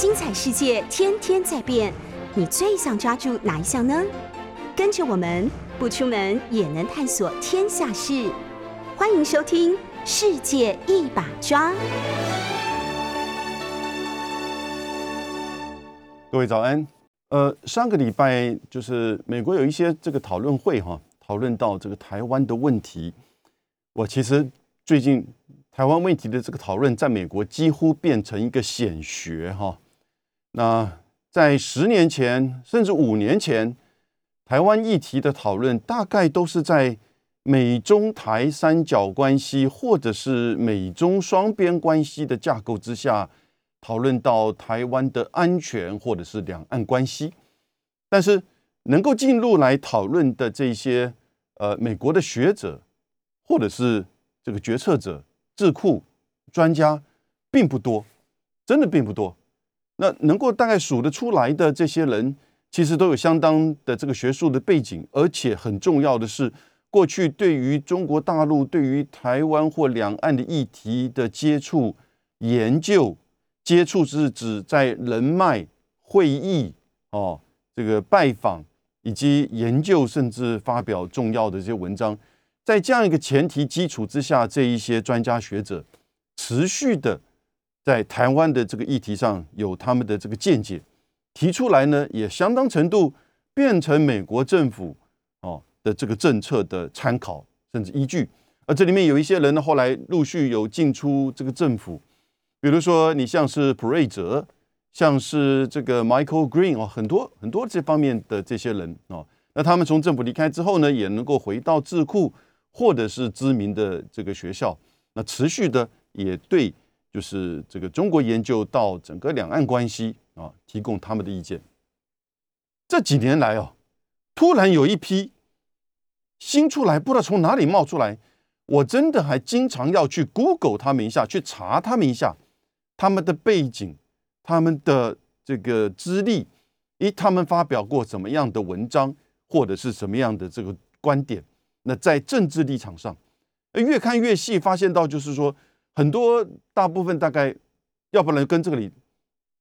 精彩世界天天在变，你最想抓住哪一项呢？跟着我们不出门也能探索天下事，欢迎收听《世界一把抓》。各位早安。呃，上个礼拜就是美国有一些这个讨论会哈，讨论到这个台湾的问题。我其实最近台湾问题的这个讨论，在美国几乎变成一个显学哈。那在十年前，甚至五年前，台湾议题的讨论大概都是在美中台三角关系，或者是美中双边关系的架构之下。讨论到台湾的安全或者是两岸关系，但是能够进入来讨论的这些呃美国的学者或者是这个决策者、智库专家并不多，真的并不多。那能够大概数得出来的这些人，其实都有相当的这个学术的背景，而且很重要的是，过去对于中国大陆、对于台湾或两岸的议题的接触研究。接触是指在人脉、会议、哦，这个拜访以及研究，甚至发表重要的这些文章，在这样一个前提基础之下，这一些专家学者持续的在台湾的这个议题上有他们的这个见解提出来呢，也相当程度变成美国政府哦的这个政策的参考甚至依据。而这里面有一些人呢，后来陆续有进出这个政府。比如说，你像是普瑞泽，像是这个 Michael Green 哦，很多很多这方面的这些人哦，那他们从政府离开之后呢，也能够回到智库或者是知名的这个学校，那持续的也对就是这个中国研究到整个两岸关系啊，提供他们的意见。这几年来哦，突然有一批新出来，不知道从哪里冒出来，我真的还经常要去 Google 他们一下，去查他们一下。他们的背景，他们的这个资历，咦，他们发表过什么样的文章，或者是什么样的这个观点？那在政治立场上，越看越细，发现到就是说，很多大部分大概，要不然跟这个里，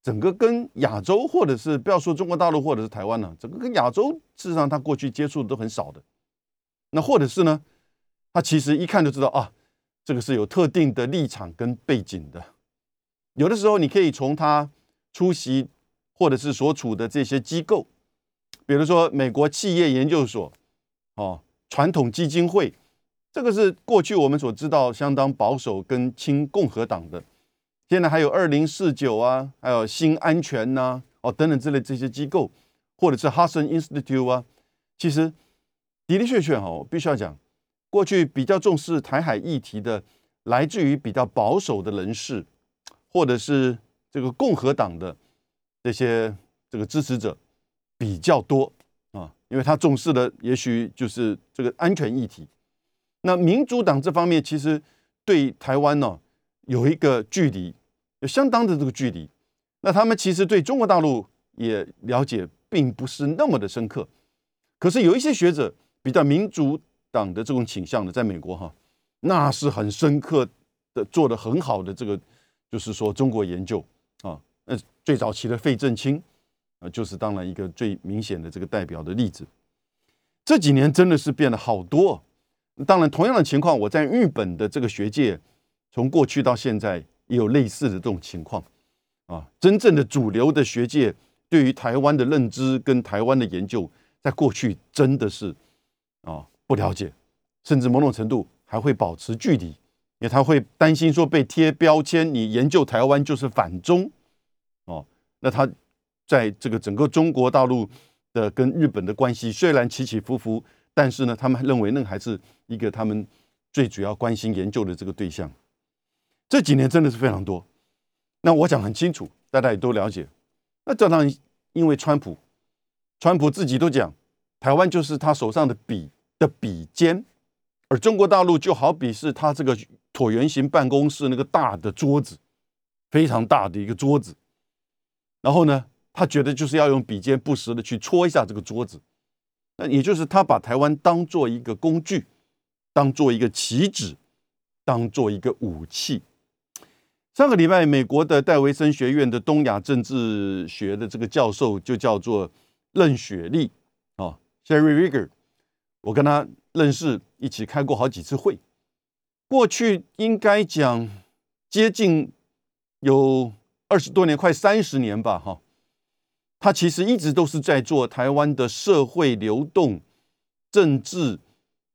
整个跟亚洲，或者是不要说中国大陆或者是台湾了，整个跟亚洲，事实上他过去接触的都很少的。那或者是呢，他其实一看就知道啊，这个是有特定的立场跟背景的。有的时候，你可以从他出席或者是所处的这些机构，比如说美国企业研究所，哦，传统基金会，这个是过去我们所知道相当保守跟亲共和党的。现在还有二零四九啊，还有新安全呐，哦等等之类这些机构，或者是 Hudson Institute 啊，其实的的确确哈，我必须要讲，过去比较重视台海议题的，来自于比较保守的人士。或者是这个共和党的这些这个支持者比较多啊，因为他重视的也许就是这个安全议题。那民主党这方面其实对台湾呢有一个距离，有相当的这个距离。那他们其实对中国大陆也了解并不是那么的深刻。可是有一些学者比较民主党的这种倾向的，在美国哈，那是很深刻的，做的很好的这个。就是说，中国研究啊，那最早期的费正清啊，就是当然一个最明显的这个代表的例子。这几年真的是变了好多。当然，同样的情况，我在日本的这个学界，从过去到现在也有类似的这种情况啊。真正的主流的学界对于台湾的认知跟台湾的研究，在过去真的是啊不了解，甚至某种程度还会保持距离。因为他会担心说被贴标签，你研究台湾就是反中，哦，那他在这个整个中国大陆的跟日本的关系虽然起起伏伏，但是呢，他们认为那还是一个他们最主要关心研究的这个对象。这几年真的是非常多。那我讲很清楚，大家也都了解。那这当然因为川普，川普自己都讲，台湾就是他手上的笔的笔尖，而中国大陆就好比是他这个。椭圆形办公室那个大的桌子，非常大的一个桌子。然后呢，他觉得就是要用笔尖不时的去戳一下这个桌子。那也就是他把台湾当做一个工具，当做一个棋子，当做一个武器。上个礼拜，美国的戴维森学院的东亚政治学的这个教授就叫做任雪莉啊，Sherry Rigger，我跟他认识，一起开过好几次会。过去应该讲接近有二十多年，快三十年吧，哈。他其实一直都是在做台湾的社会流动、政治、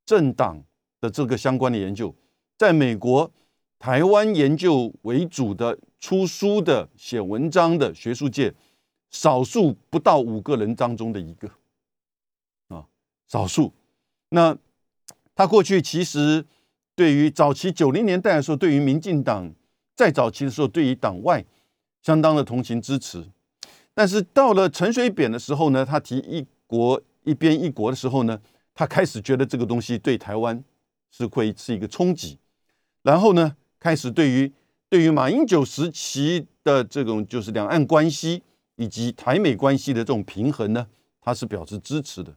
政党的这个相关的研究，在美国。台湾研究为主的出书的写文章的学术界，少数不到五个人当中的一个，啊，少数。那他过去其实对于早期九零年代的时候，对于民进党在早期的时候，对于党外相当的同情支持。但是到了陈水扁的时候呢，他提一国一边一国的时候呢，他开始觉得这个东西对台湾是会是一个冲击，然后呢。开始对于对于马英九时期的这种就是两岸关系以及台美关系的这种平衡呢，他是表示支持的，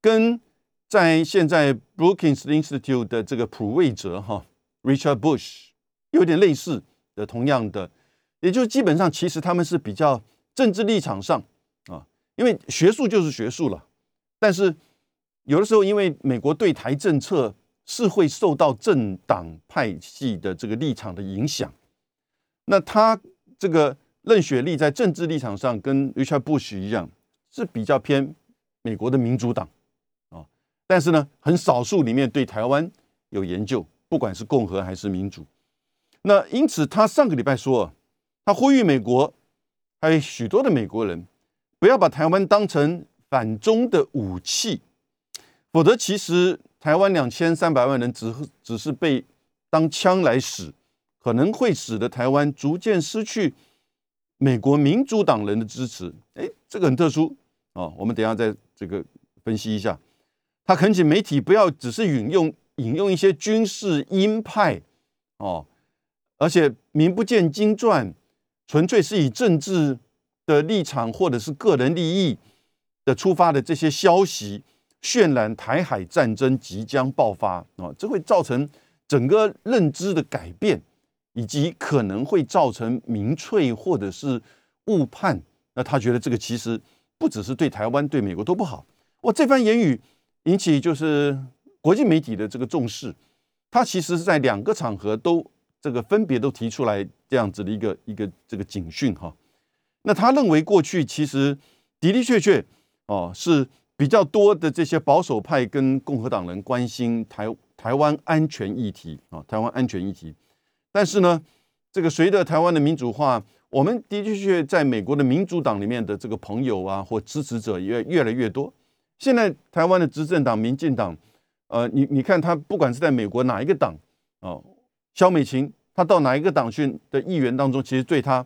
跟在现在 Brookings Institute 的这个普瑞哲哈 Richard Bush 有点类似的，同样的，也就是基本上其实他们是比较政治立场上啊，因为学术就是学术了，但是有的时候因为美国对台政策。是会受到政党派系的这个立场的影响。那他这个任雪莉在政治立场上跟 Richard Bush 一样，是比较偏美国的民主党啊。但是呢，很少数里面对台湾有研究，不管是共和还是民主。那因此，他上个礼拜说，他呼吁美国还有许多的美国人，不要把台湾当成反中的武器，否则其实。台湾两千三百万人只只是被当枪来使，可能会使得台湾逐渐失去美国民主党人的支持。哎，这个很特殊啊！我们等下再这个分析一下。他恳请媒体不要只是引用引用一些军事鹰派哦，而且名不见经传，纯粹是以政治的立场或者是个人利益的出发的这些消息。渲染台海战争即将爆发啊，这会造成整个认知的改变，以及可能会造成民粹或者是误判。那他觉得这个其实不只是对台湾、对美国都不好。我，这番言语引起就是国际媒体的这个重视。他其实是在两个场合都这个分别都提出来这样子的一个一个这个警讯哈。那他认为过去其实的的确确哦是。比较多的这些保守派跟共和党人关心台台湾安全议题啊，台湾安全议题。但是呢，这个随着台湾的民主化，我们的确确在美国的民主党里面的这个朋友啊或支持者也越来越多。现在台湾的执政党民进党，呃，你你看他不管是在美国哪一个党啊，肖美琴她到哪一个党去的议员当中，其实对她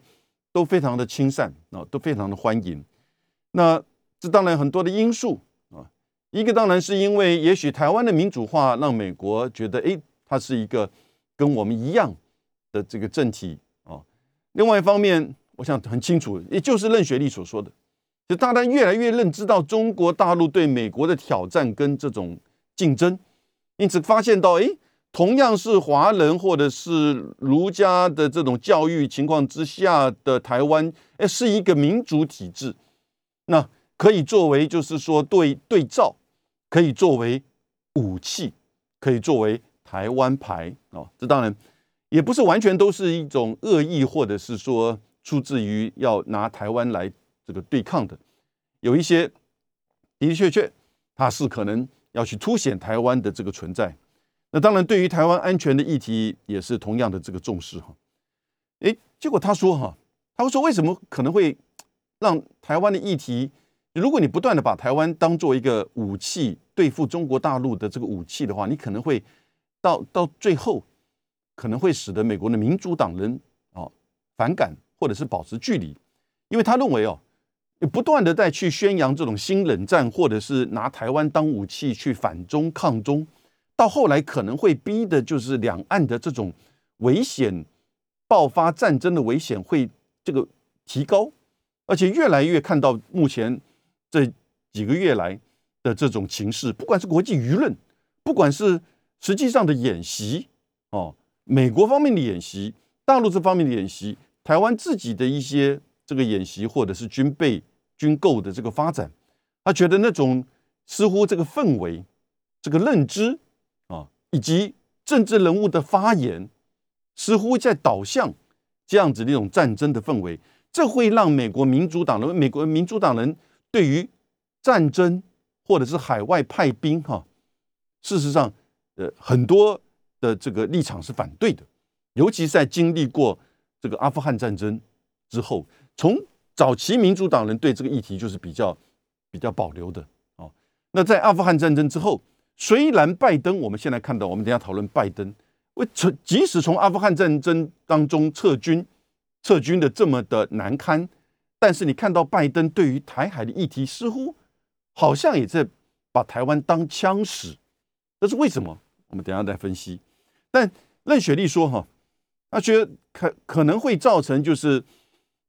都非常的亲善啊，都非常的欢迎。那。这当然很多的因素啊，一个当然是因为也许台湾的民主化让美国觉得，哎，它是一个跟我们一样的这个政体啊。另外一方面，我想很清楚，也就是任学利所说的，就大家越来越认知到中国大陆对美国的挑战跟这种竞争，因此发现到，哎，同样是华人或者是儒家的这种教育情况之下的台湾，哎，是一个民主体制，那。可以作为，就是说对对照，可以作为武器，可以作为台湾牌啊。这当然也不是完全都是一种恶意，或者是说出自于要拿台湾来这个对抗的。有一些的的确确，它是可能要去凸显台湾的这个存在。那当然，对于台湾安全的议题，也是同样的这个重视哈。诶，结果他说哈，他会说为什么可能会让台湾的议题？如果你不断的把台湾当做一个武器对付中国大陆的这个武器的话，你可能会到到最后可能会使得美国的民主党人啊反感或者是保持距离，因为他认为哦，你不断的在去宣扬这种新冷战，或者是拿台湾当武器去反中抗中，到后来可能会逼的就是两岸的这种危险爆发战争的危险会这个提高，而且越来越看到目前。这几个月来的这种情势，不管是国际舆论，不管是实际上的演习，哦，美国方面的演习，大陆这方面的演习，台湾自己的一些这个演习或者是军备军购的这个发展，他觉得那种似乎这个氛围、这个认知，以及政治人物的发言，似乎在导向这样子的一种战争的氛围，这会让美国民主党人、美国民主党人对于战争或者是海外派兵哈，事实上，呃，很多的这个立场是反对的。尤其在经历过这个阿富汗战争之后，从早期民主党人对这个议题就是比较比较保留的哦。那在阿富汗战争之后，虽然拜登我们现在看到，我们等下讨论拜登为从即使从阿富汗战争当中撤军，撤军的这么的难堪，但是你看到拜登对于台海的议题似乎好像也在把台湾当枪使，这是为什么？我们等下再分析。但任雪丽说哈。他觉得可可能会造成就是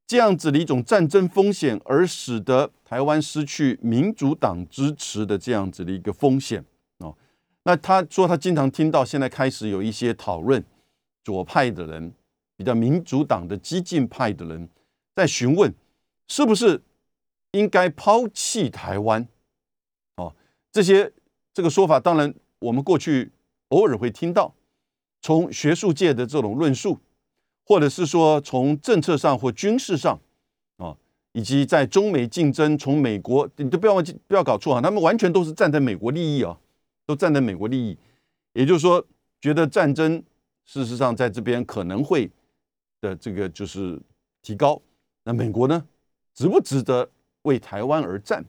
这样子的一种战争风险，而使得台湾失去民主党支持的这样子的一个风险。那他说他经常听到现在开始有一些讨论，左派的人比较民主党的激进派的人在询问，是不是应该抛弃台湾？哦，这些这个说法，当然我们过去偶尔会听到。从学术界的这种论述，或者是说从政策上或军事上，啊，以及在中美竞争，从美国你都不要忘记，不要搞错啊，他们完全都是站在美国利益啊，都站在美国利益，也就是说，觉得战争事实上在这边可能会的这个就是提高，那美国呢，值不值得为台湾而战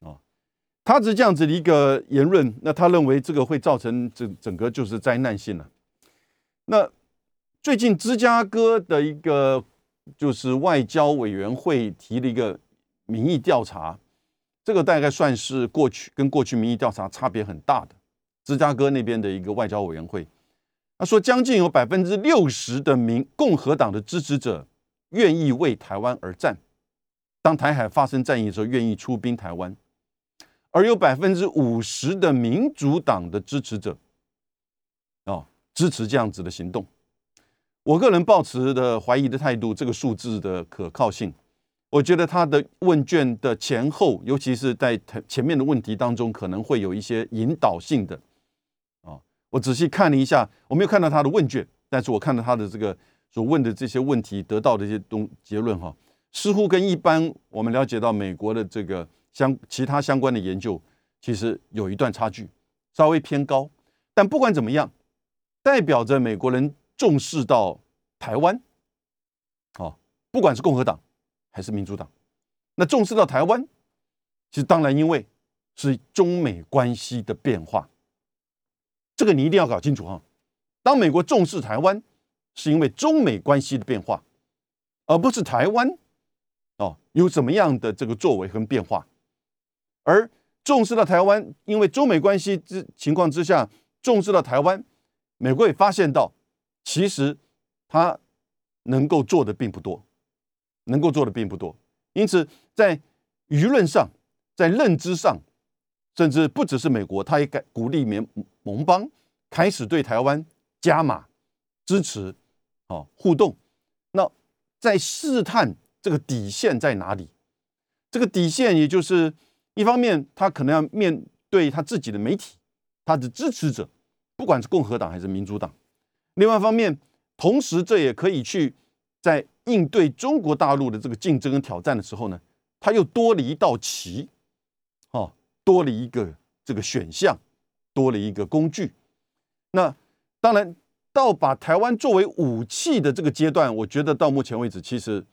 啊？他是这样子的一个言论，那他认为这个会造成整整个就是灾难性了。那最近芝加哥的一个就是外交委员会提了一个民意调查，这个大概算是过去跟过去民意调查差别很大的。芝加哥那边的一个外交委员会，他说将近有百分之六十的民共和党的支持者愿意为台湾而战，当台海发生战役的时候愿意出兵台湾，而有百分之五十的民主党的支持者，哦。支持这样子的行动，我个人抱持的怀疑的态度，这个数字的可靠性，我觉得他的问卷的前后，尤其是在前面的问题当中，可能会有一些引导性的啊。我仔细看了一下，我没有看到他的问卷，但是我看到他的这个所问的这些问题得到的一些东结论哈，似乎跟一般我们了解到美国的这个相其他相关的研究，其实有一段差距，稍微偏高。但不管怎么样。代表着美国人重视到台湾，啊，不管是共和党还是民主党，那重视到台湾，其实当然因为是中美关系的变化，这个你一定要搞清楚哈。当美国重视台湾，是因为中美关系的变化，而不是台湾哦有什么样的这个作为和变化，而重视到台湾，因为中美关系之情况之下，重视到台湾。美国也发现到，其实他能够做的并不多，能够做的并不多。因此，在舆论上，在认知上，甚至不只是美国，他也改鼓励盟盟邦开始对台湾加码支持，哦，互动。那在试探这个底线在哪里？这个底线，也就是一方面，他可能要面对他自己的媒体，他的支持者。不管是共和党还是民主党，另外一方面，同时这也可以去在应对中国大陆的这个竞争跟挑战的时候呢，他又多了一道棋，哦，多了一个这个选项，多了一个工具。那当然，到把台湾作为武器的这个阶段，我觉得到目前为止，其实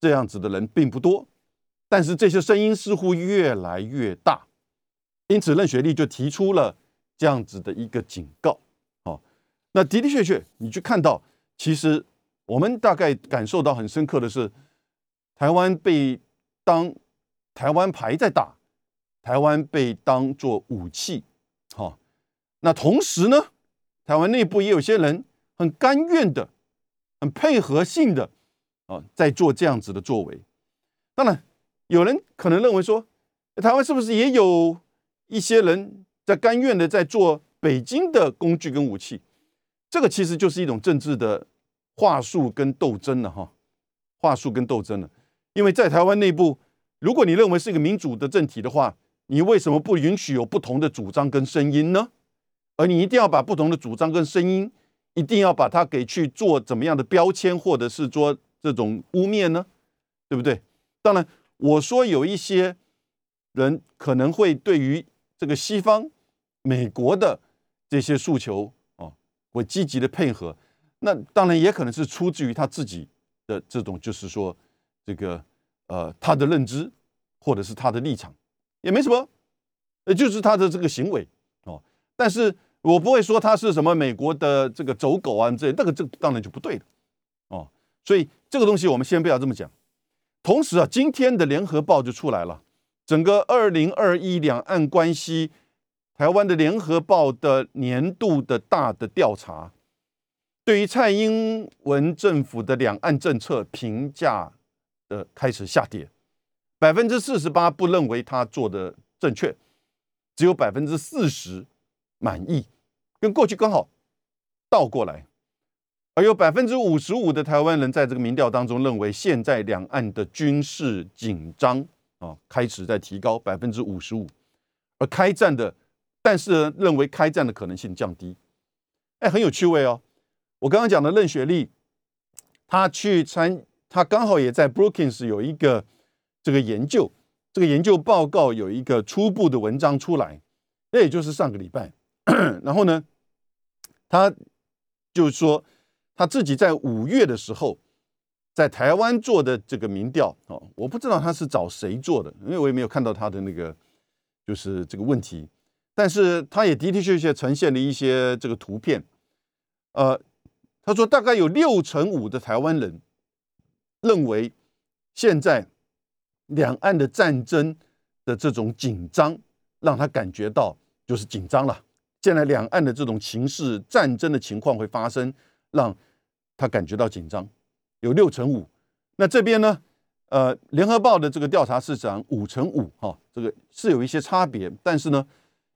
这样子的人并不多，但是这些声音似乎越来越大，因此任雪莉就提出了。这样子的一个警告，哦，那的的确确，你去看到，其实我们大概感受到很深刻的是，台湾被当台湾牌在打，台湾被当做武器，好，那同时呢，台湾内部也有些人很甘愿的、很配合性的啊，在做这样子的作为。当然，有人可能认为说，台湾是不是也有一些人？在甘愿的在做北京的工具跟武器，这个其实就是一种政治的话术跟斗争了哈，话术跟斗争了。因为在台湾内部，如果你认为是一个民主的政体的话，你为什么不允许有不同的主张跟声音呢？而你一定要把不同的主张跟声音，一定要把它给去做怎么样的标签，或者是说这种污蔑呢？对不对？当然，我说有一些人可能会对于这个西方、美国的这些诉求哦，会积极的配合。那当然也可能是出自于他自己的这种，就是说这个呃他的认知，或者是他的立场，也没什么，呃就是他的这个行为哦。但是我不会说他是什么美国的这个走狗啊，这那个这当然就不对了哦。所以这个东西我们先不要这么讲。同时啊，今天的联合报就出来了，整个二零二一两岸关系，台湾的联合报的年度的大的调查。对于蔡英文政府的两岸政策评价的开始下跌，百分之四十八不认为他做的正确，只有百分之四十满意，跟过去刚好倒过来。而有百分之五十五的台湾人在这个民调当中认为，现在两岸的军事紧张啊开始在提高，百分之五十五，而开战的，但是认为开战的可能性降低。哎，很有趣味哦。我刚刚讲的任雪莉，她去参，她刚好也在 Brookings 有一个这个研究，这个研究报告有一个初步的文章出来，那也就是上个礼拜。然后呢，他就是说他自己在五月的时候在台湾做的这个民调哦，我不知道他是找谁做的，因为我也没有看到他的那个就是这个问题，但是他也的的确确呈现了一些这个图片，呃。他说，大概有六成五的台湾人认为，现在两岸的战争的这种紧张，让他感觉到就是紧张了。现在两岸的这种情势、战争的情况会发生，让他感觉到紧张。有六成五。那这边呢？呃，联合报的这个调查是讲五成五，哈，这个是有一些差别，但是呢，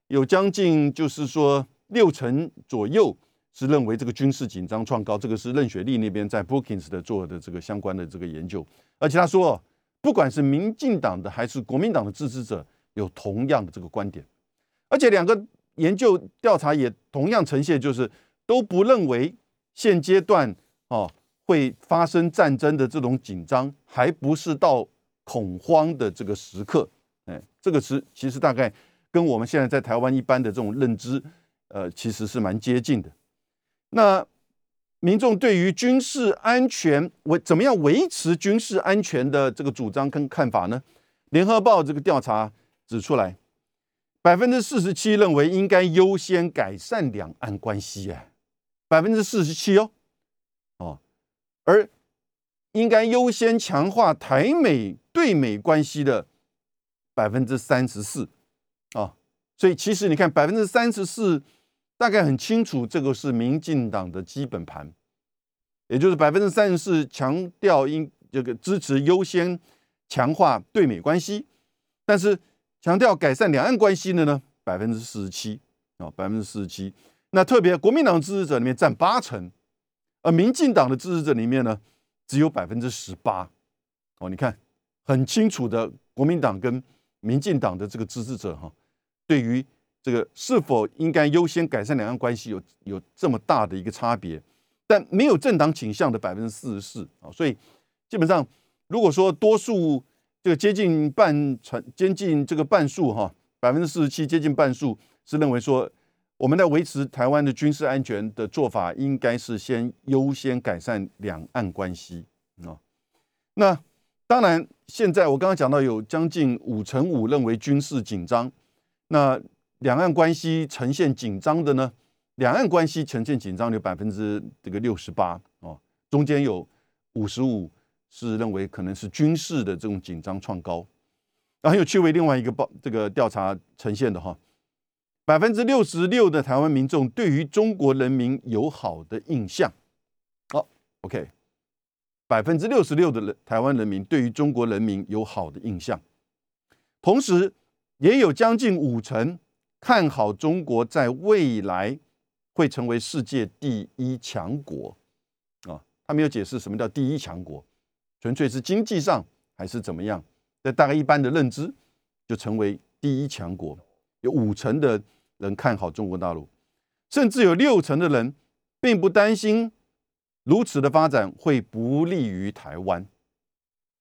有将近就是说六成左右。是认为这个军事紧张创高，这个是任雪莉那边在 Brookings 的做的这个相关的这个研究，而且他说，不管是民进党的还是国民党的支持者，有同样的这个观点，而且两个研究调查也同样呈现，就是都不认为现阶段哦会发生战争的这种紧张，还不是到恐慌的这个时刻，哎，这个是其实大概跟我们现在在台湾一般的这种认知，呃，其实是蛮接近的。那民众对于军事安全维怎么样维持军事安全的这个主张跟看法呢？联合报这个调查指出来，百分之四十七认为应该优先改善两岸关系，哎，百分之四十七哦，哦，而应该优先强化台美对美关系的百分之三十四，啊，所以其实你看百分之三十四。大概很清楚，这个是民进党的基本盘，也就是百分之三十四强调应这个支持优先强化对美关系，但是强调改善两岸关系的呢，百分之四十七啊，百分之四十七。那特别国民党支持者里面占八成，而民进党的支持者里面呢，只有百分之十八。哦，你看很清楚的，国民党跟民进党的这个支持者哈，对于。这个是否应该优先改善两岸关系，有有这么大的一个差别？但没有政党倾向的百分之四十四啊，所以基本上如果说多数这个接近半成接近这个半数哈，百分之四十七接近半数是认为说，我们在维持台湾的军事安全的做法，应该是先优先改善两岸关系啊。那当然，现在我刚刚讲到有将近五成五认为军事紧张，那。两岸关系呈现紧张的呢？两岸关系呈现紧张有百分之这个六十八哦，中间有五十五是认为可能是军事的这种紧张创高。然后很有趣味，另外一个报这个调查呈现的哈，百分之六十六的台湾民众对于中国人民有好的印象。好，OK，百分之六十六的人台湾人民对于中国人民有好的印象，同时也有将近五成。看好中国在未来会成为世界第一强国啊！他没有解释什么叫第一强国，纯粹是经济上还是怎么样？在大概一般的认知，就成为第一强国。有五成的人看好中国大陆，甚至有六成的人并不担心如此的发展会不利于台湾。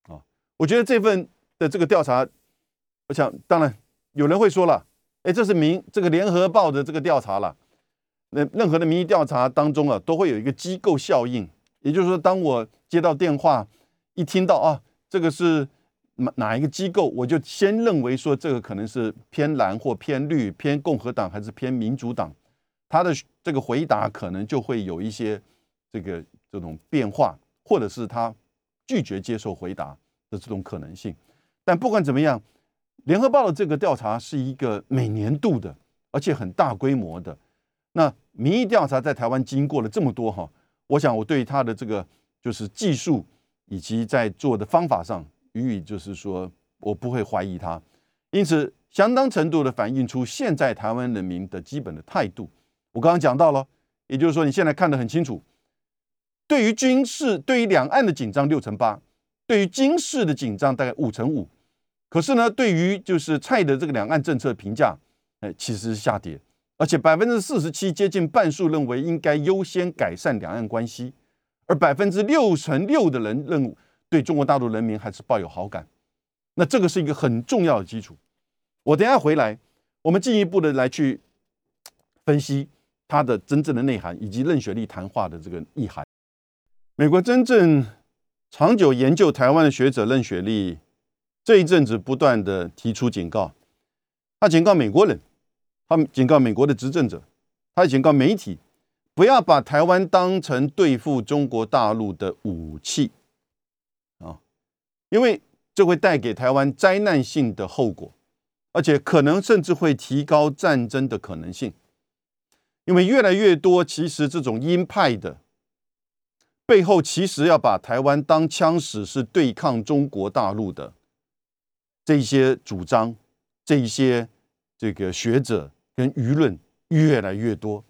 啊，我觉得这份的这个调查，我想当然有人会说了，哎，这是民这个联合报的这个调查了。那任何的民意调查当中啊，都会有一个机构效应，也就是说，当我接到电话，一听到啊，这个是哪哪一个机构，我就先认为说这个可能是偏蓝或偏绿，偏共和党还是偏民主党，他的这个回答可能就会有一些这个这种变化，或者是他拒绝接受回答的这种可能性。但不管怎么样，联合报的这个调查是一个每年度的，而且很大规模的。那民意调查在台湾经过了这么多哈，我想我对他的这个就是技术以及在做的方法上予以就是说我不会怀疑他，因此相当程度的反映出现在台湾人民的基本的态度。我刚刚讲到了，也就是说你现在看得很清楚，对于军事对于两岸的紧张六成八，对于军事的紧张大概五成五，可是呢，对于就是蔡的这个两岸政策评价，哎，其实是下跌。而且百分之四十七，接近半数认为应该优先改善两岸关系，而百分之六成六的人认对中国大陆人民还是抱有好感。那这个是一个很重要的基础。我等下回来，我们进一步的来去分析它的真正的内涵，以及任雪丽谈话的这个意涵。美国真正长久研究台湾的学者任雪丽，这一阵子不断的提出警告，他警告美国人。他警告美国的执政者，他警告媒体，不要把台湾当成对付中国大陆的武器啊，因为这会带给台湾灾难性的后果，而且可能甚至会提高战争的可能性。因为越来越多，其实这种鹰派的背后，其实要把台湾当枪使，是对抗中国大陆的这些主张，这一些这个学者。跟舆论越来越多，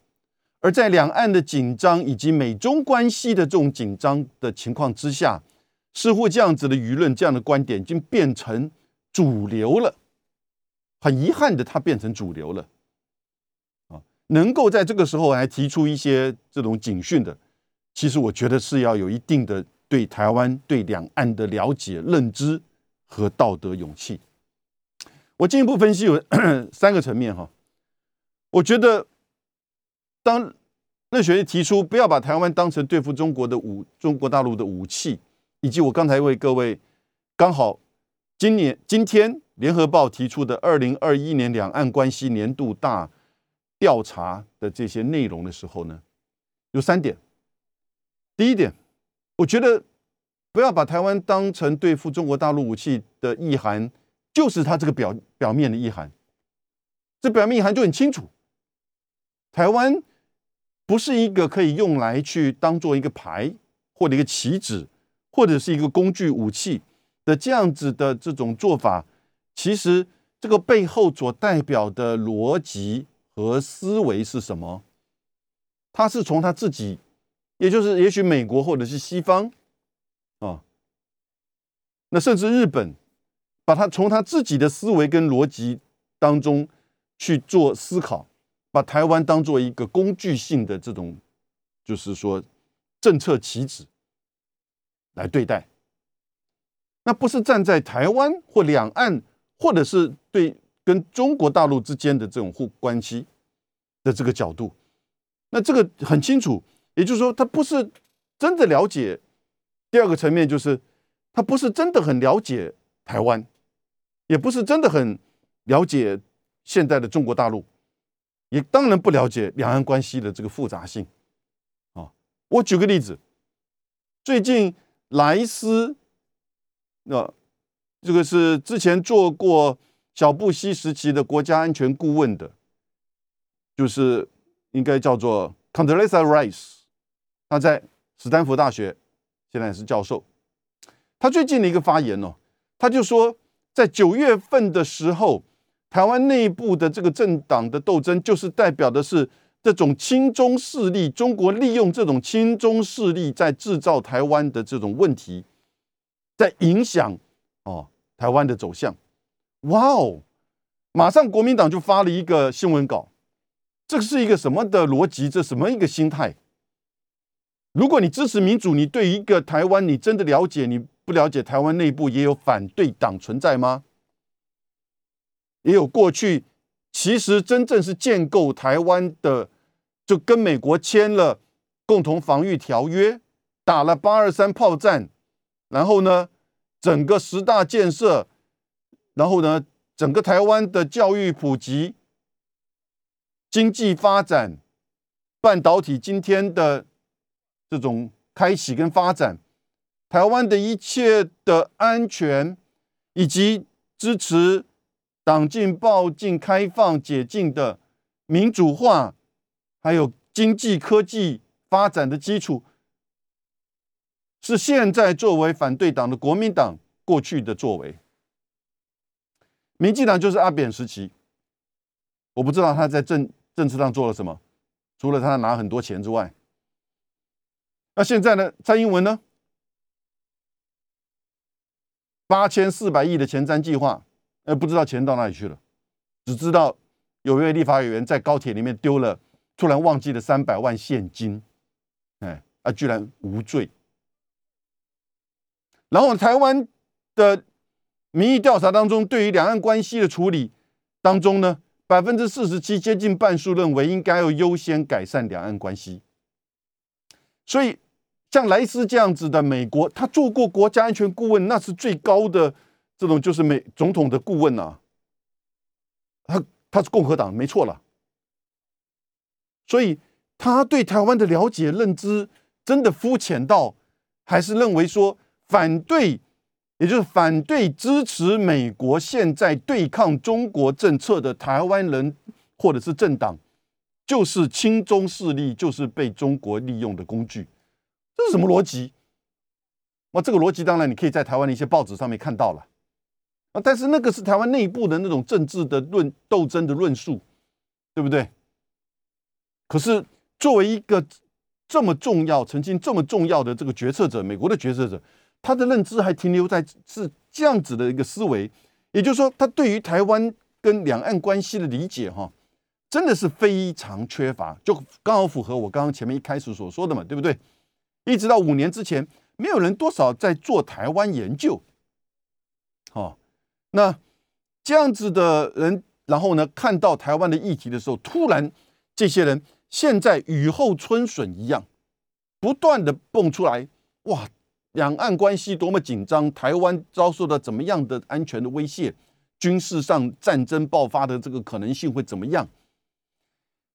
而在两岸的紧张以及美中关系的这种紧张的情况之下，似乎这样子的舆论、这样的观点已经变成主流了。很遗憾的，它变成主流了。啊，能够在这个时候还提出一些这种警讯的，其实我觉得是要有一定的对台湾、对两岸的了解、认知和道德勇气。我进一步分析有 三个层面哈。我觉得，当任学义提出不要把台湾当成对付中国的武中国大陆的武器，以及我刚才为各位刚好今年今天联合报提出的二零二一年两岸关系年度大调查的这些内容的时候呢，有三点。第一点，我觉得不要把台湾当成对付中国大陆武器的意涵，就是它这个表表面的意涵，这表面意涵就很清楚。台湾不是一个可以用来去当做一个牌或者一个棋子，或者是一个工具武器的这样子的这种做法，其实这个背后所代表的逻辑和思维是什么？他是从他自己，也就是也许美国或者是西方，那甚至日本，把他从他自己的思维跟逻辑当中去做思考。把台湾当做一个工具性的这种，就是说政策棋子来对待，那不是站在台湾或两岸，或者是对跟中国大陆之间的这种互关系的这个角度，那这个很清楚，也就是说，他不是真的了解。第二个层面就是，他不是真的很了解台湾，也不是真的很了解现在的中国大陆。也当然不了解两岸关系的这个复杂性，啊，我举个例子，最近莱斯，那这个是之前做过小布希时期的国家安全顾问的，就是应该叫做 Condoleezza Rice，他在斯坦福大学现在是教授，他最近的一个发言哦，他就说在九月份的时候。台湾内部的这个政党的斗争，就是代表的是这种亲中势力，中国利用这种亲中势力在制造台湾的这种问题，在影响哦台湾的走向。哇哦！马上国民党就发了一个新闻稿，这是一个什么的逻辑？这什么一个心态？如果你支持民主，你对一个台湾你真的了解？你不了解台湾内部也有反对党存在吗？也有过去，其实真正是建构台湾的，就跟美国签了共同防御条约，打了八二三炮战，然后呢，整个十大建设，然后呢，整个台湾的教育普及、经济发展、半导体今天的这种开启跟发展，台湾的一切的安全以及支持。党禁、报禁、开放、解禁的民主化，还有经济科技发展的基础，是现在作为反对党的国民党过去的作为。民进党就是阿扁时期，我不知道他在政政治上做了什么，除了他拿很多钱之外，那现在呢？蔡英文呢？八千四百亿的前瞻计划。呃，不知道钱到哪里去了，只知道有一位立法委员在高铁里面丢了，突然忘记了三百万现金，哎，啊，居然无罪。然后台湾的民意调查当中，对于两岸关系的处理当中呢，百分之四十七，接近半数认为应该要优先改善两岸关系。所以，像莱斯这样子的美国，他做过国家安全顾问，那是最高的。这种就是美总统的顾问呐，他他是共和党，没错了，所以他对台湾的了解认知真的肤浅到，还是认为说反对，也就是反对支持美国现在对抗中国政策的台湾人或者是政党，就是亲中势力，就是被中国利用的工具，这是什么逻辑？哇，这个逻辑当然你可以在台湾的一些报纸上面看到了啊。但是那个是台湾内部的那种政治的论斗争的论述，对不对？可是作为一个这么重要、曾经这么重要的这个决策者，美国的决策者，他的认知还停留在是这样子的一个思维，也就是说，他对于台湾跟两岸关系的理解，哈，真的是非常缺乏，就刚好符合我刚刚前面一开始所说的嘛，对不对？一直到五年之前，没有人多少在做台湾研究，哦。那这样子的人，然后呢，看到台湾的议题的时候，突然这些人现在雨后春笋一样，不断的蹦出来，哇，两岸关系多么紧张，台湾遭受到怎么样的安全的威胁，军事上战争爆发的这个可能性会怎么样？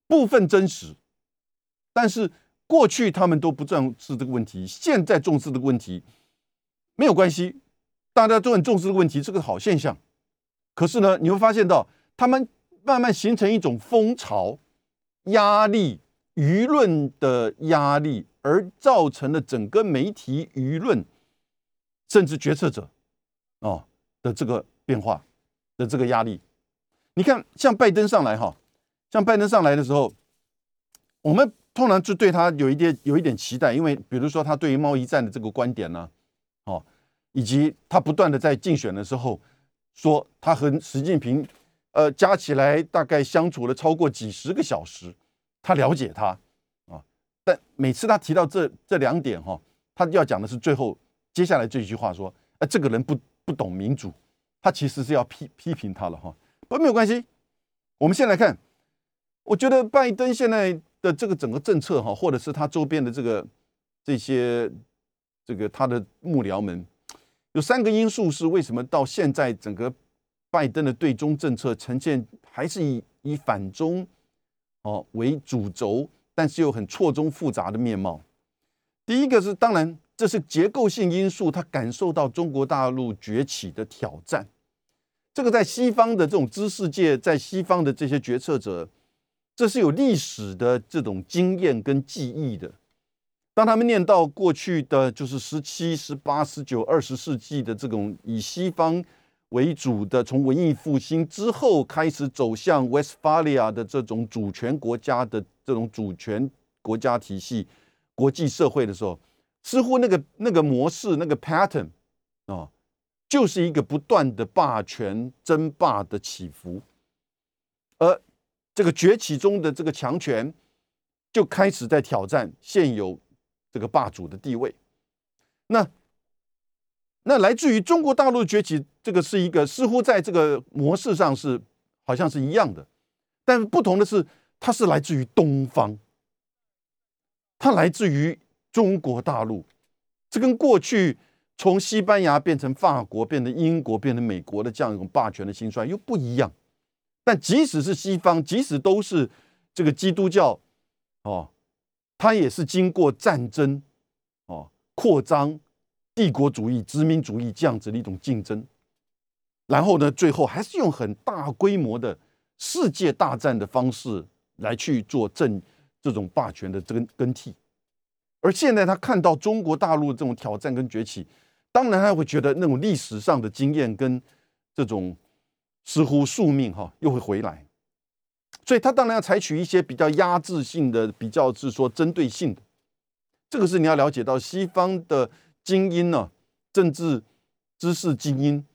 部分真实，但是过去他们都不重视这个问题，现在重视这个问题没有关系。大家都很重视这个问题，是个好现象。可是呢，你会发现到他们慢慢形成一种风潮、压力、舆论的压力，而造成了整个媒体舆论，甚至决策者哦的这个变化的这个压力。你看，像拜登上来哈，像拜登上来的时候，我们通常就对他有一点有一点期待，因为比如说他对于贸易战的这个观点呢，哦。以及他不断的在竞选的时候说，他和习近平，呃，加起来大概相处了超过几十个小时，他了解他啊。但每次他提到这这两点哈，他要讲的是最后接下来这一句话说，呃，这个人不不懂民主，他其实是要批批评他了哈。不没有关系，我们先来看，我觉得拜登现在的这个整个政策哈，或者是他周边的这个这些这个他的幕僚们。有三个因素是为什么到现在整个拜登的对中政策呈现还是以以反中哦为主轴，但是又很错综复杂的面貌。第一个是当然这是结构性因素，他感受到中国大陆崛起的挑战。这个在西方的这种知识界，在西方的这些决策者，这是有历史的这种经验跟记忆的。当他们念到过去的就是十七、十八、十九、二十世纪的这种以西方为主的，从文艺复兴之后开始走向 Westphalia 的这种主权国家的这种主权国家体系、国际社会的时候，似乎那个那个模式、那个 pattern 啊，就是一个不断的霸权争霸的起伏，而这个崛起中的这个强权就开始在挑战现有这个霸主的地位。那那来自于中国大陆崛起，这个是一个似乎在这个模式上是好像是一样的，但不同的是，它是来自于东方，它来自于中国大陆，这跟过去从西班牙变成法国、变成英国、变成美国的这样一种霸权的兴衰又不一样。但即使是西方，即使都是这个基督教，哦，它也是经过战争，哦，扩张。帝国主义、殖民主义这样子的一种竞争，然后呢，最后还是用很大规模的世界大战的方式来去做政这种霸权的更更替。而现在他看到中国大陆这种挑战跟崛起，当然他会觉得那种历史上的经验跟这种似乎宿命哈又会回来，所以他当然要采取一些比较压制性的、比较是说针对性的。这个是你要了解到西方的。精英呢，政治知识精英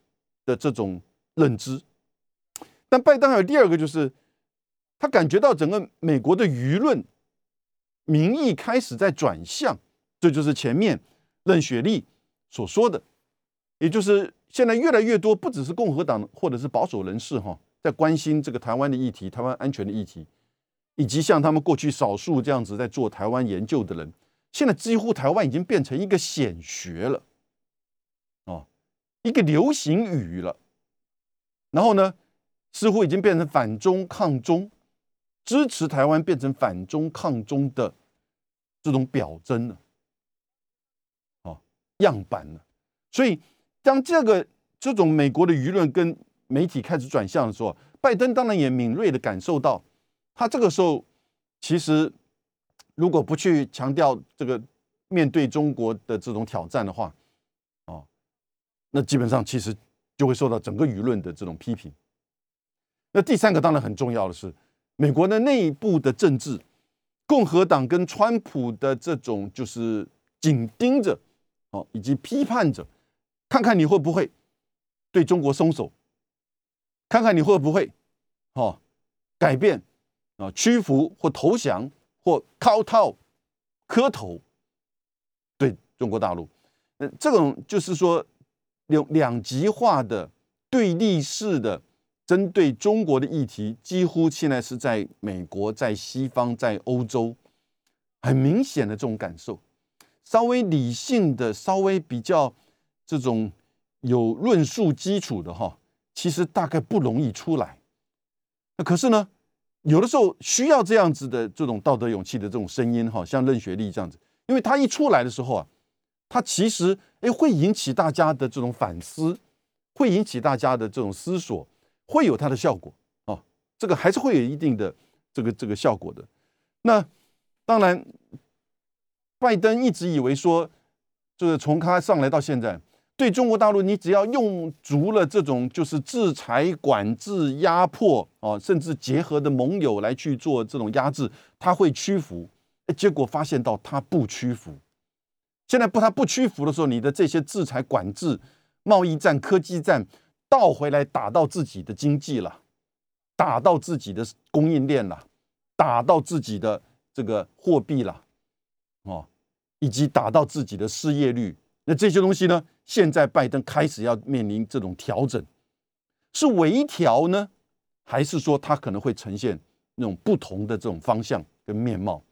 的这种认知，但拜登还有第二个，就是他感觉到整个美国的舆论民意开始在转向，这就是前面任雪莉所说的，也就是现在越来越多，不只是共和党或者是保守人士哈，在关心这个台湾的议题、台湾安全的议题，以及像他们过去少数这样子在做台湾研究的人。现在几乎台湾已经变成一个显学了，哦，一个流行语了。然后呢，似乎已经变成反中抗中，支持台湾变成反中抗中的这种表征了，哦，样板了。所以，当这个这种美国的舆论跟媒体开始转向的时候，拜登当然也敏锐的感受到，他这个时候其实。如果不去强调这个面对中国的这种挑战的话，哦，那基本上其实就会受到整个舆论的这种批评。那第三个当然很重要的是，美国的内部的政治，共和党跟川普的这种就是紧盯着，哦，以及批判着，看看你会不会对中国松手，看看你会不会，哦，改变啊，屈服或投降。或靠套磕头，对中国大陆，那这种就是说两两极化的对立式的针对中国的议题，几乎现在是在美国、在西方、在欧洲很明显的这种感受。稍微理性的、稍微比较这种有论述基础的哈，其实大概不容易出来。那可是呢？有的时候需要这样子的这种道德勇气的这种声音，哈，像任雪丽这样子，因为他一出来的时候啊，他其实哎会引起大家的这种反思，会引起大家的这种思索，会有它的效果啊，这个还是会有一定的这个这个效果的。那当然，拜登一直以为说，就是从他上来到现在。对中国大陆，你只要用足了这种就是制裁、管制、压迫啊，甚至结合的盟友来去做这种压制，他会屈服。结果发现到他不屈服。现在不他不屈服的时候，你的这些制裁、管制、贸易战、科技战倒回来打到自己的经济了，打到自己的供应链了，打到自己的这个货币了，哦，以及打到自己的失业率。那这些东西呢？现在拜登开始要面临这种调整，是微调呢，还是说他可能会呈现那种不同的这种方向跟面貌？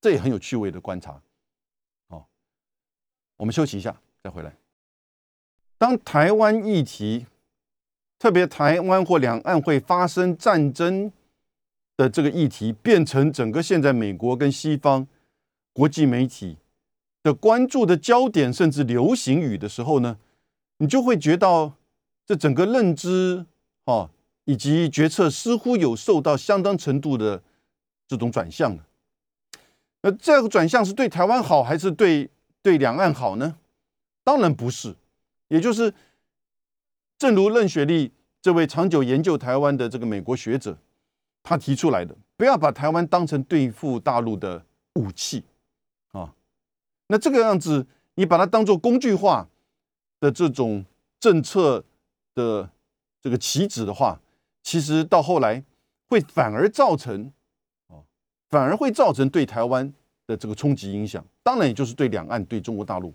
这也很有趣味的观察。好，我们休息一下，再回来。当台湾议题，特别台湾或两岸会发生战争的这个议题，变成整个现在美国跟西方国际媒体。的关注的焦点，甚至流行语的时候呢，你就会觉得这整个认知啊，以及决策似乎有受到相当程度的这种转向的。那这个转向是对台湾好，还是对对两岸好呢？当然不是。也就是，正如任雪莉这位长久研究台湾的这个美国学者，他提出来的，不要把台湾当成对付大陆的武器。那这个样子，你把它当做工具化的这种政策的这个棋子的话，其实到后来会反而造成哦，反而会造成对台湾的这个冲击影响。当然，也就是对两岸、对中国大陆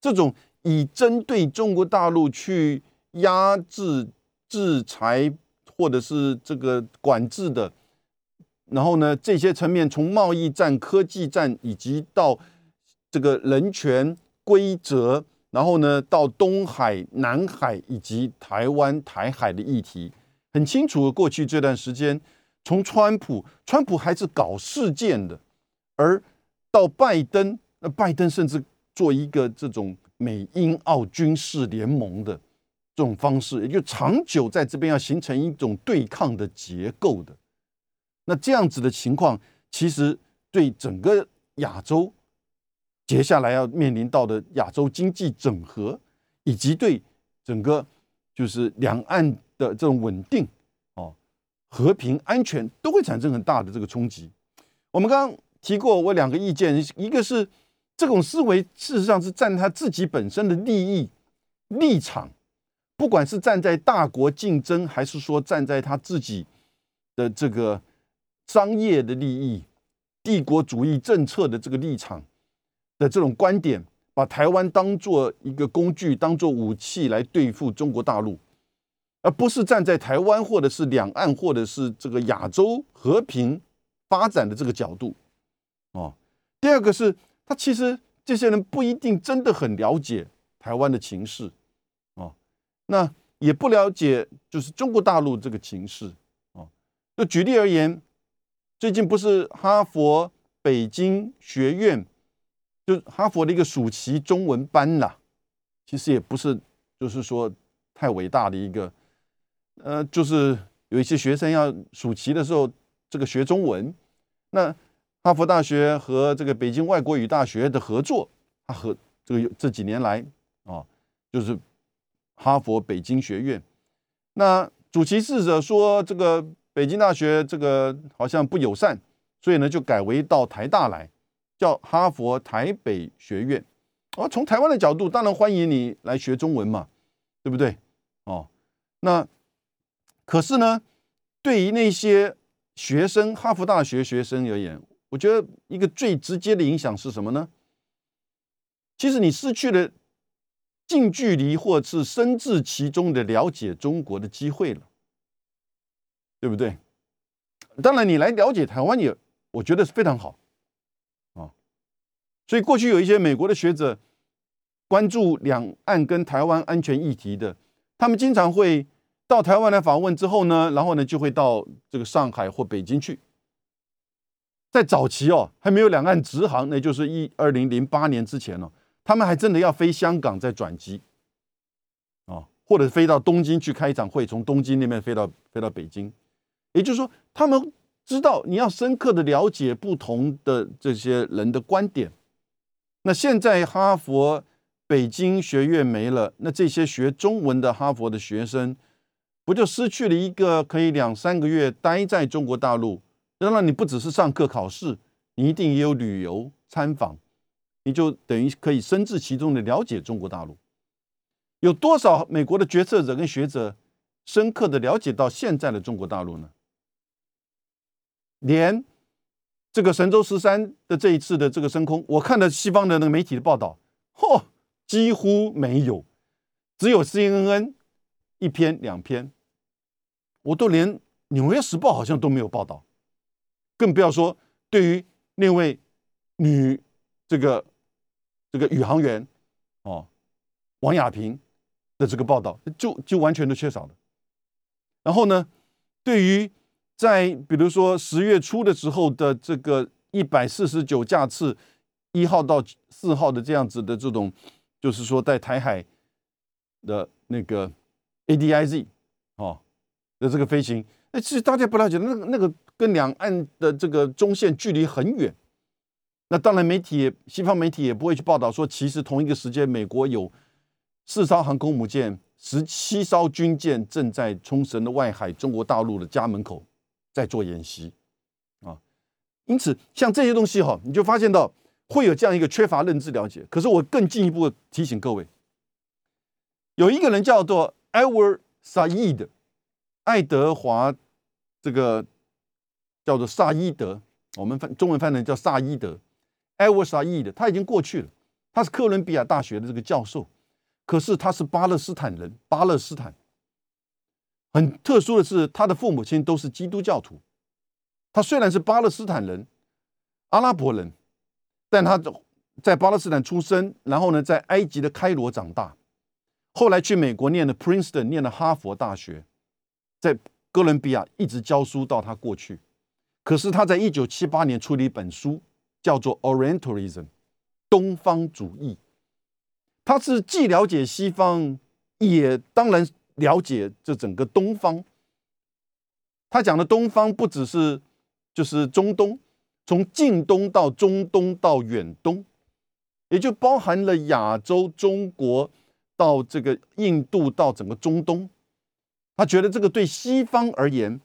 这种以针对中国大陆去压制、制裁或者是这个管制的。然后呢，这些层面从贸易战、科技战，以及到这个人权规则，然后呢，到东海、南海以及台湾、台海的议题，很清楚。过去这段时间，从川普，川普还是搞事件的，而到拜登，那拜登甚至做一个这种美英澳军事联盟的这种方式，也就长久在这边要形成一种对抗的结构的。那这样子的情况，其实对整个亚洲接下来要面临到的亚洲经济整合，以及对整个就是两岸的这种稳定、哦和平、安全，都会产生很大的这个冲击。我们刚刚提过，我两个意见，一个是这种思维事实上是站他自己本身的利益立场，不管是站在大国竞争，还是说站在他自己的这个。商业的利益、帝国主义政策的这个立场的这种观点，把台湾当做一个工具、当做武器来对付中国大陆，而不是站在台湾或者是两岸或者是这个亚洲和平发展的这个角度。哦，第二个是他其实这些人不一定真的很了解台湾的情势，哦，那也不了解就是中国大陆这个情势，哦，就举例而言。最近不是哈佛北京学院，就哈佛的一个暑期中文班啦，其实也不是，就是说太伟大的一个，呃，就是有一些学生要暑期的时候这个学中文，那哈佛大学和这个北京外国语大学的合作，他和这个这几年来啊，就是哈佛北京学院，那主题是者说这个。北京大学这个好像不友善，所以呢就改为到台大来，叫哈佛台北学院。哦，从台湾的角度，当然欢迎你来学中文嘛，对不对？哦，那可是呢，对于那些学生，哈佛大学学生而言，我觉得一个最直接的影响是什么呢？其实你失去了近距离或是身至其中的了解中国的机会了。对不对？当然，你来了解台湾也，我觉得是非常好。所以过去有一些美国的学者关注两岸跟台湾安全议题的，他们经常会到台湾来访问之后呢，然后呢就会到这个上海或北京去。在早期哦，还没有两岸直航，那就是一二零零八年之前哦，他们还真的要飞香港再转机啊，或者飞到东京去开一场会，从东京那边飞到飞到北京。也就是说，他们知道你要深刻的了解不同的这些人的观点。那现在哈佛、北京学院没了，那这些学中文的哈佛的学生，不就失去了一个可以两三个月待在中国大陆？当然，你不只是上课考试，你一定也有旅游参访，你就等于可以身至其中的了解中国大陆。有多少美国的决策者跟学者深刻的了解到现在的中国大陆呢？连这个神舟十三的这一次的这个升空，我看了西方的那个媒体的报道，嚯，几乎没有，只有 CNN 一篇两篇，我都连纽约时报好像都没有报道，更不要说对于那位女这个这个宇航员哦王亚平的这个报道，就就完全都缺少了。然后呢，对于在比如说十月初的时候的这个一百四十九架次，一号到四号的这样子的这种，就是说在台海的那个 ADIZ 哦的这个飞行，那其实大家不了解，那个那个跟两岸的这个中线距离很远。那当然媒体西方媒体也不会去报道说，其实同一个时间美国有四艘航空母舰、十七艘军舰正在冲绳的外海中国大陆的家门口。在做演习，啊因此，像这些东西哈，你就发现到会有这样一个缺乏认知了解。可是我更进一步提醒各位，有一个人叫做艾维尔·萨伊德，爱德华，这个叫做萨伊德，我们翻中文翻译叫萨伊德，艾维尔·萨伊德，他已经过去了，他是哥伦比亚大学的这个教授，可是他是巴勒斯坦人，巴勒斯坦。很特殊的是，他的父母亲都是基督教徒。他虽然是巴勒斯坦人、阿拉伯人，但他在巴勒斯坦出生，然后呢，在埃及的开罗长大，后来去美国念了 Princeton，念了哈佛大学，在哥伦比亚一直教书到他过去。可是他在一九七八年出了一本书，叫做《Orientalism》，东方主义。他是既了解西方，也当然。了解这整个东方，他讲的东方不只是就是中东，从近东到中东到远东，也就包含了亚洲、中国到这个印度到整个中东。他觉得这个对西方而言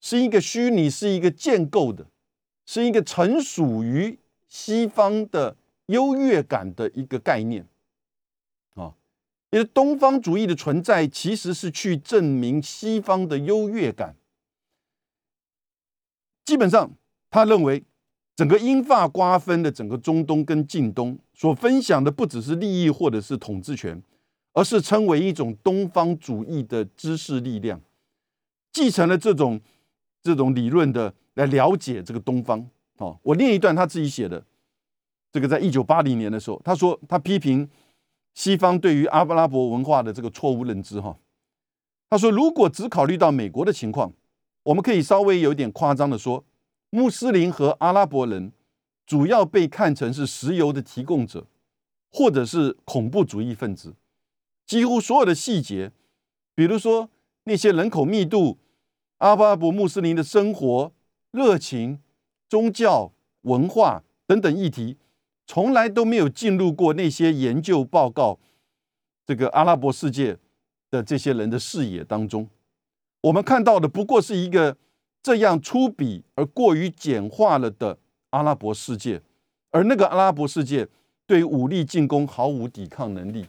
是一个虚拟，是一个建构的，是一个纯属于西方的优越感的一个概念。因为东方主义的存在，其实是去证明西方的优越感。基本上，他认为整个英法瓜分的整个中东跟近东所分享的，不只是利益或者是统治权，而是称为一种东方主义的知识力量，继承了这种这种理论的来了解这个东方。哦，我念一段他自己写的，这个在一九八零年的时候，他说他批评。西方对于阿拉伯文化的这个错误认知，哈，他说，如果只考虑到美国的情况，我们可以稍微有点夸张的说，穆斯林和阿拉伯人主要被看成是石油的提供者，或者是恐怖主义分子。几乎所有的细节，比如说那些人口密度、阿拉伯穆斯林的生活、热情、宗教、文化等等议题。从来都没有进入过那些研究报告，这个阿拉伯世界的这些人的视野当中，我们看到的不过是一个这样粗鄙而过于简化了的阿拉伯世界，而那个阿拉伯世界对武力进攻毫无抵抗能力，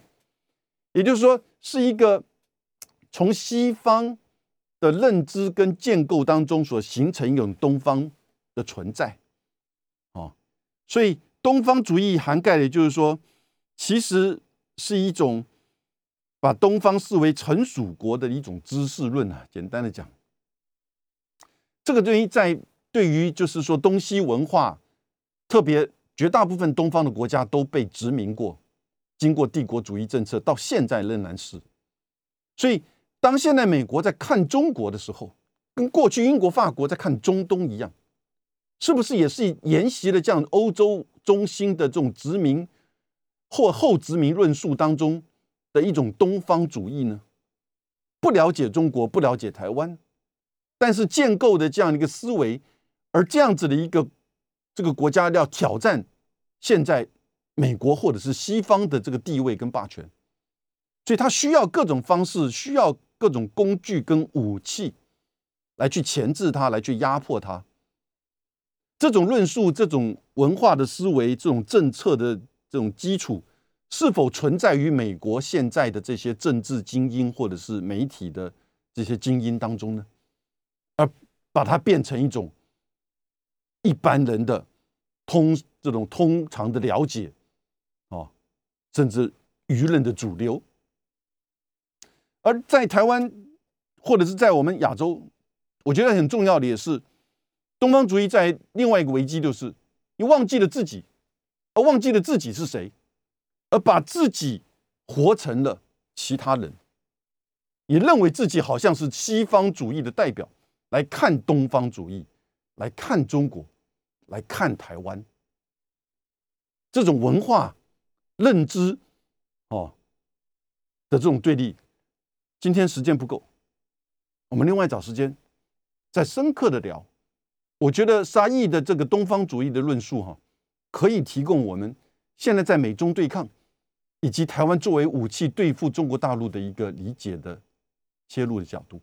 也就是说，是一个从西方的认知跟建构当中所形成一种东方的存在，哦，所以。东方主义涵盖的，就是说，其实是一种把东方视为成熟国的一种知识论啊。简单的讲，这个对于在对于就是说东西文化，特别绝大部分东方的国家都被殖民过，经过帝国主义政策，到现在仍然是。所以，当现在美国在看中国的时候，跟过去英国、法国在看中东一样，是不是也是沿袭了这样欧洲？中心的这种殖民或后殖民论述当中的一种东方主义呢？不了解中国，不了解台湾，但是建构的这样一个思维，而这样子的一个这个国家要挑战现在美国或者是西方的这个地位跟霸权，所以他需要各种方式，需要各种工具跟武器来去钳制他，来去压迫他。这种论述、这种文化的思维、这种政策的这种基础，是否存在于美国现在的这些政治精英或者是媒体的这些精英当中呢？而把它变成一种一般人的通这种通常的了解，啊，甚至舆论的主流。而在台湾或者是在我们亚洲，我觉得很重要的也是。东方主义在另外一个危机，就是你忘记了自己，而忘记了自己是谁，而把自己活成了其他人，也认为自己好像是西方主义的代表来看东方主义，来看中国，来看台湾，这种文化认知哦的这种对立，今天时间不够，我们另外找时间再深刻的聊。我觉得沙溢的这个东方主义的论述，哈，可以提供我们现在在美中对抗，以及台湾作为武器对付中国大陆的一个理解的切入的角度。